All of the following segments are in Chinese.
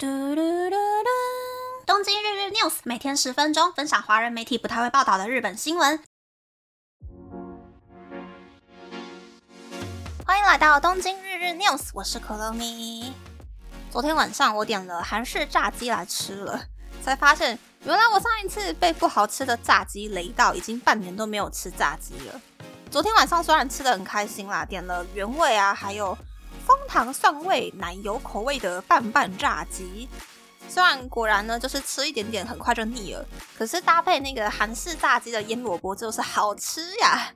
嘟嘟嘟嘟！东京日日 news 每天十分钟，分享华人媒体不太会报道的日本新闻。欢迎来到东京日日 news，我是可乐咪。昨天晚上我点了韩式炸鸡来吃了，才发现原来我上一次被不好吃的炸鸡雷到，已经半年都没有吃炸鸡了。昨天晚上虽然吃的很开心啦，点了原味啊，还有。枫糖蒜味奶油口味的拌拌炸鸡，虽然果然呢就是吃一点点很快就腻了，可是搭配那个韩式炸鸡的腌萝卜就是好吃呀。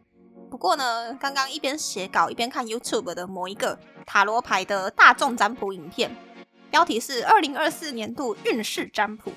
不过呢，刚刚一边写稿一边看 YouTube 的某一个塔罗牌的大众占卜影片，标题是二零二四年度运势占卜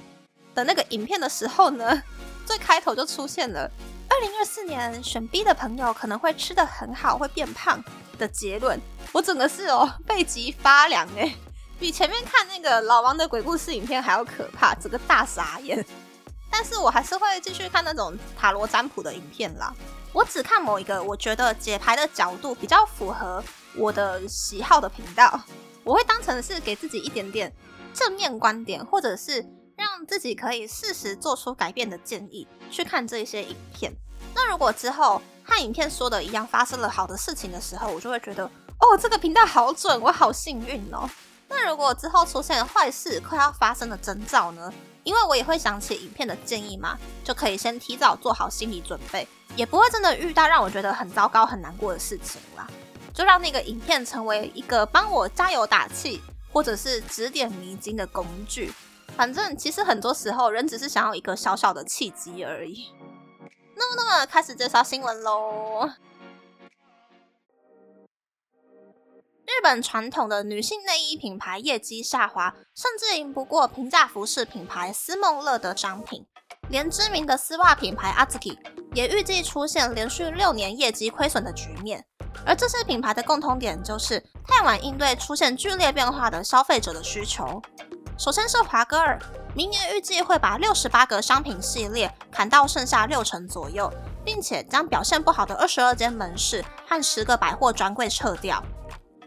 的那个影片的时候呢，最开头就出现了二零二四年选 B 的朋友可能会吃的很好，会变胖。的结论，我整个是哦背脊发凉哎，比前面看那个老王的鬼故事影片还要可怕，整个大傻眼。但是我还是会继续看那种塔罗占卜的影片啦。我只看某一个我觉得解牌的角度比较符合我的喜好的频道，我会当成是给自己一点点正面观点，或者是让自己可以适时做出改变的建议去看这些影片。那如果之后，和影片说的一样，发生了好的事情的时候，我就会觉得，哦，这个频道好准，我好幸运哦。那如果之后出现坏事快要发生的征兆呢？因为我也会想起影片的建议嘛，就可以先提早做好心理准备，也不会真的遇到让我觉得很糟糕、很难过的事情啦。就让那个影片成为一个帮我加油打气，或者是指点迷津的工具。反正其实很多时候，人只是想要一个小小的契机而已。那么，那么开始介绍新闻喽。日本传统的女性内衣品牌业绩下滑，甚至赢不过平价服饰品牌斯梦乐的商品。连知名的丝袜品牌 Azuki 也预计出现连续六年业绩亏损的局面。而这些品牌的共同点就是太晚应对出现剧烈变化的消费者的需求。首先是华歌尔。明年预计会把六十八个商品系列砍到剩下六成左右，并且将表现不好的二十二间门市和十个百货专柜撤掉。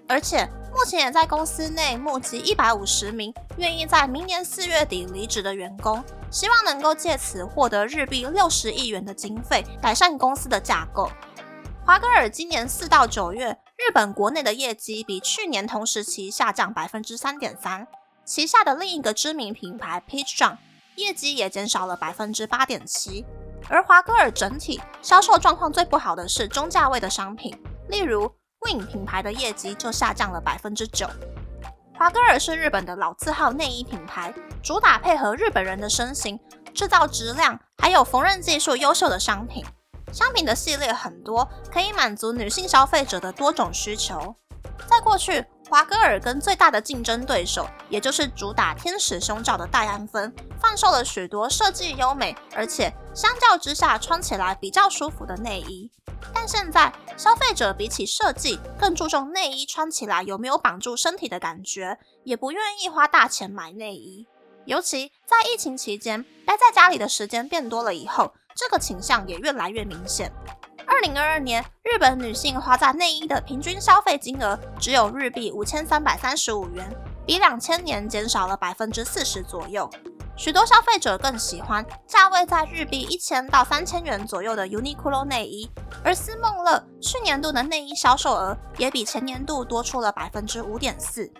而且目前也在公司内募集一百五十名愿意在明年四月底离职的员工，希望能够借此获得日币六十亿元的经费，改善公司的架构。华格尔今年四到九月，日本国内的业绩比去年同时期下降百分之三点三。旗下的另一个知名品牌 Peach John 业绩也减少了百分之八点七，而华歌尔整体销售状况最不好的是中价位的商品，例如 Win 品牌的业绩就下降了百分之九。华歌尔是日本的老字号内衣品牌，主打配合日本人的身形，制造质量还有缝纫技术优秀的商品，商品的系列很多，可以满足女性消费者的多种需求。在过去。华歌尔跟最大的竞争对手，也就是主打天使胸罩的戴安芬，贩售了许多设计优美，而且相较之下穿起来比较舒服的内衣。但现在消费者比起设计，更注重内衣穿起来有没有绑住身体的感觉，也不愿意花大钱买内衣。尤其在疫情期间，待在家里的时间变多了以后，这个倾向也越来越明显。二零二二年，日本女性花在内衣的平均消费金额只有日币五千三百三十五元，比两千年减少了百分之四十左右。许多消费者更喜欢价位在日币一千到三千元左右的 Uniqlo 内衣，而思梦乐去年度的内衣销售额也比前年度多出了百分之五点四。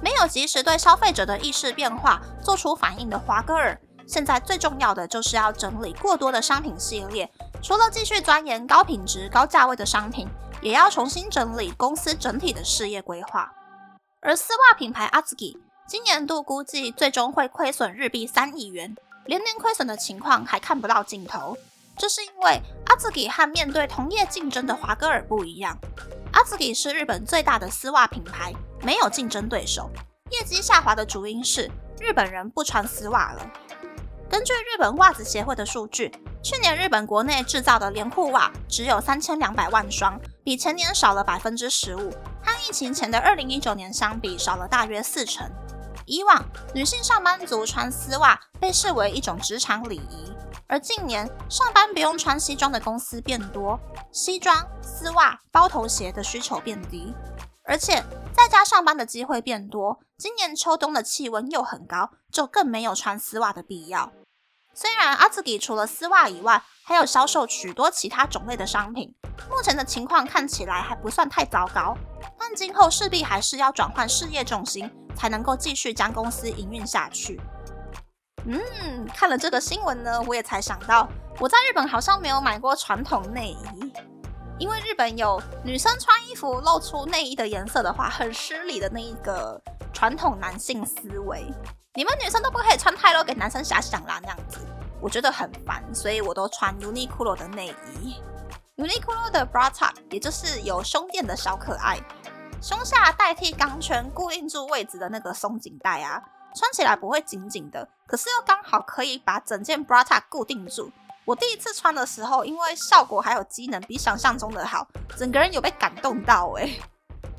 没有及时对消费者的意识变化做出反应的华歌尔，现在最重要的就是要整理过多的商品系列。除了继续钻研高品质、高价位的商品，也要重新整理公司整体的事业规划。而丝袜品牌 Azuki 今年度估计最终会亏损日币三亿元，连年亏损的情况还看不到尽头。这是因为 Azuki 和面对同业竞争的华歌尔不一样，Azuki 是日本最大的丝袜品牌，没有竞争对手。业绩下滑的主因是日本人不穿丝袜了。根据日本袜子协会的数据。去年日本国内制造的连裤袜只有三千两百万双，比前年少了百分之十五，和疫情前的二零一九年相比少了大约四成。以往女性上班族穿丝袜被视为一种职场礼仪，而近年上班不用穿西装的公司变多，西装、丝袜、包头鞋的需求变低。而且在家上班的机会变多，今年秋冬的气温又很高，就更没有穿丝袜的必要。虽然阿兹吉除了丝袜以外，还有销售许多其他种类的商品，目前的情况看起来还不算太糟糕，但今后势必还是要转换事业重心，才能够继续将公司营运下去。嗯，看了这个新闻呢，我也才想到，我在日本好像没有买过传统内衣，因为日本有女生穿衣服露出内衣的颜色的话，很失礼的那一个传统男性思维。你们女生都不可以穿太露给男生遐想啦，那样子我觉得很烦，所以我都穿 Uniqlo 的内衣。Uniqlo 的 bra top 也就是有胸垫的小可爱，胸下代替钢圈固定住位置的那个松紧带啊。穿起来不会紧紧的，可是又刚好可以把整件 bra top 固定住。我第一次穿的时候，因为效果还有机能比想象中的好，整个人有被感动到哎。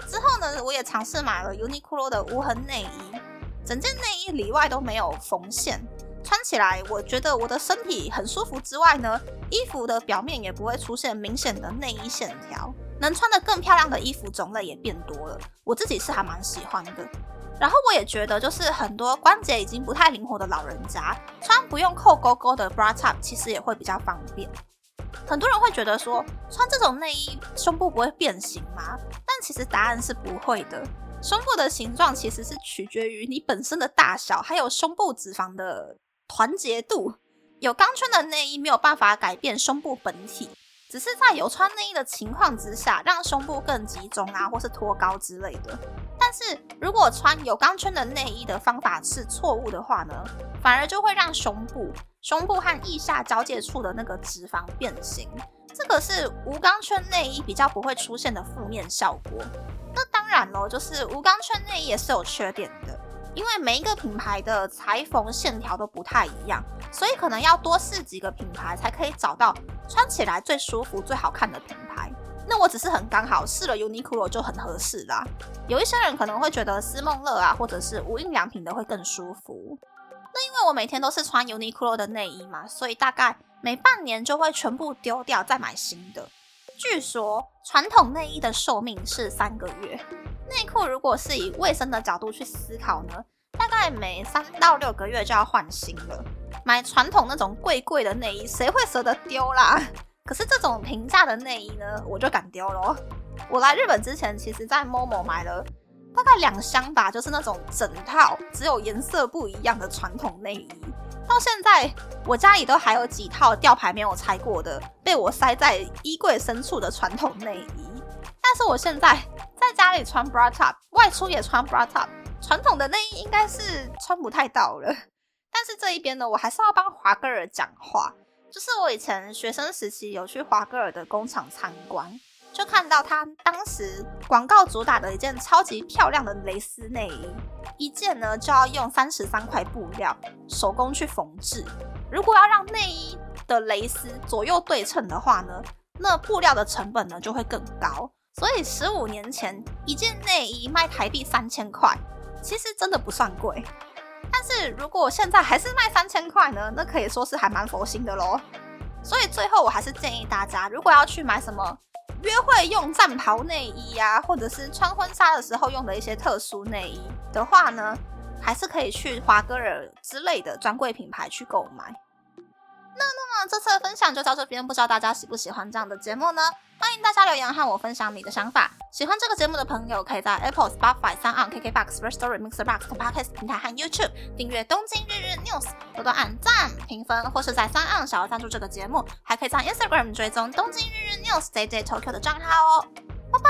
之后呢，我也尝试买了 Uniqlo 的无痕内衣，整件内衣里外都没有缝线，穿起来我觉得我的身体很舒服之外呢，衣服的表面也不会出现明显的内衣线条，能穿的更漂亮的衣服种类也变多了，我自己是还蛮喜欢的。然后我也觉得，就是很多关节已经不太灵活的老人家，穿不用扣勾勾的 bra top，其实也会比较方便。很多人会觉得说，穿这种内衣胸部不会变形吗？但其实答案是不会的。胸部的形状其实是取决于你本身的大小，还有胸部脂肪的团结度。有钢圈的内衣没有办法改变胸部本体，只是在有穿内衣的情况之下，让胸部更集中啊，或是托高之类的。但是如果穿有钢圈的内衣的方法是错误的话呢，反而就会让胸部、胸部和腋下交界处的那个脂肪变形，这个是无钢圈内衣比较不会出现的负面效果。那当然咯，就是无钢圈内衣也是有缺点的，因为每一个品牌的裁缝线条都不太一样，所以可能要多试几个品牌才可以找到穿起来最舒服、最好看的品牌。那我只是很刚好试了 Uniqlo 就很合适啦。有一些人可能会觉得思梦乐啊，或者是无印良品的会更舒服。那因为我每天都是穿 Uniqlo 的内衣嘛，所以大概每半年就会全部丢掉，再买新的。据说传统内衣的寿命是三个月。内裤如果是以卫生的角度去思考呢，大概每三到六个月就要换新了。买传统那种贵贵的内衣，谁会舍得丢啦？可是这种平价的内衣呢，我就敢丢咯。我来日本之前，其实在 Momo 买了大概两箱吧，就是那种整套只有颜色不一样的传统内衣。到现在，我家里都还有几套吊牌没有拆过的，被我塞在衣柜深处的传统内衣。但是我现在在家里穿 bra top，外出也穿 bra top，传统的内衣应该是穿不太到了。是这一边呢，我还是要帮华哥尔讲话。就是我以前学生时期有去华歌尔的工厂参观，就看到他当时广告主打的一件超级漂亮的蕾丝内衣，一件呢就要用三十三块布料手工去缝制。如果要让内衣的蕾丝左右对称的话呢，那布料的成本呢就会更高。所以十五年前一件内衣卖台币三千块，其实真的不算贵。但是如果现在还是卖三千块呢？那可以说是还蛮佛心的喽。所以最后我还是建议大家，如果要去买什么约会用战袍内衣呀，或者是穿婚纱的时候用的一些特殊内衣的话呢，还是可以去华歌尔之类的专柜品牌去购买。那那么这次的分享就到这边，不知道大家喜不喜欢这样的节目呢？欢迎大家留言和我分享你的想法。喜欢这个节目的朋友，可以在 Apple、Spotify、三 on KKBox、First Story、Mixer Box、Podcast 平台和 YouTube 订阅《东京日日 News》，多多按赞、评分，或是在三 on 小额赞助这个节目，还可以在 Instagram 追踪《东京日日 News》JJ Tokyo 的账号哦。拜拜